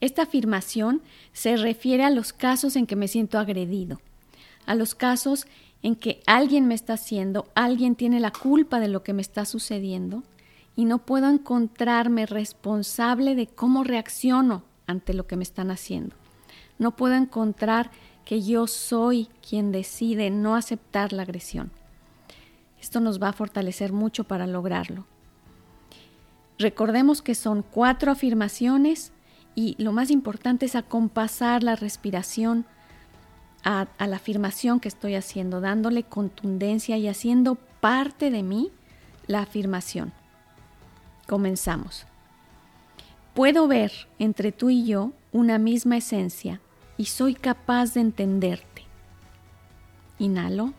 Esta afirmación se refiere a los casos en que me siento agredido, a los casos en que alguien me está haciendo, alguien tiene la culpa de lo que me está sucediendo y no puedo encontrarme responsable de cómo reacciono ante lo que me están haciendo. No puedo encontrar que yo soy quien decide no aceptar la agresión. Esto nos va a fortalecer mucho para lograrlo. Recordemos que son cuatro afirmaciones y lo más importante es acompasar la respiración a, la afirmación que estoy haciendo, dándole contundencia y haciendo parte de mí la afirmación. Comenzamos. Puedo ver entre tú y yo una misma esencia y soy capaz de entenderte. Inhalo.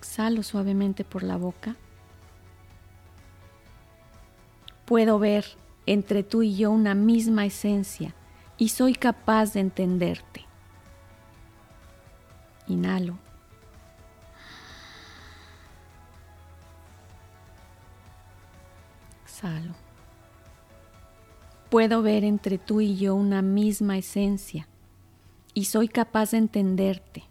Exhalo suavemente por la boca. Puedo ver entre tú y yo una misma esencia y soy capaz de entenderte. Inhalo. Exhalo. Puedo ver entre tú y yo una misma esencia y soy capaz de entenderte.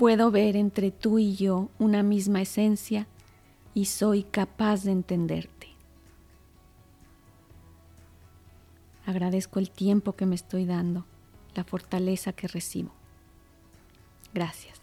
Puedo ver entre tú y yo una misma esencia y soy capaz de entenderte. Agradezco el tiempo que me estoy dando, la fortaleza que recibo. Gracias.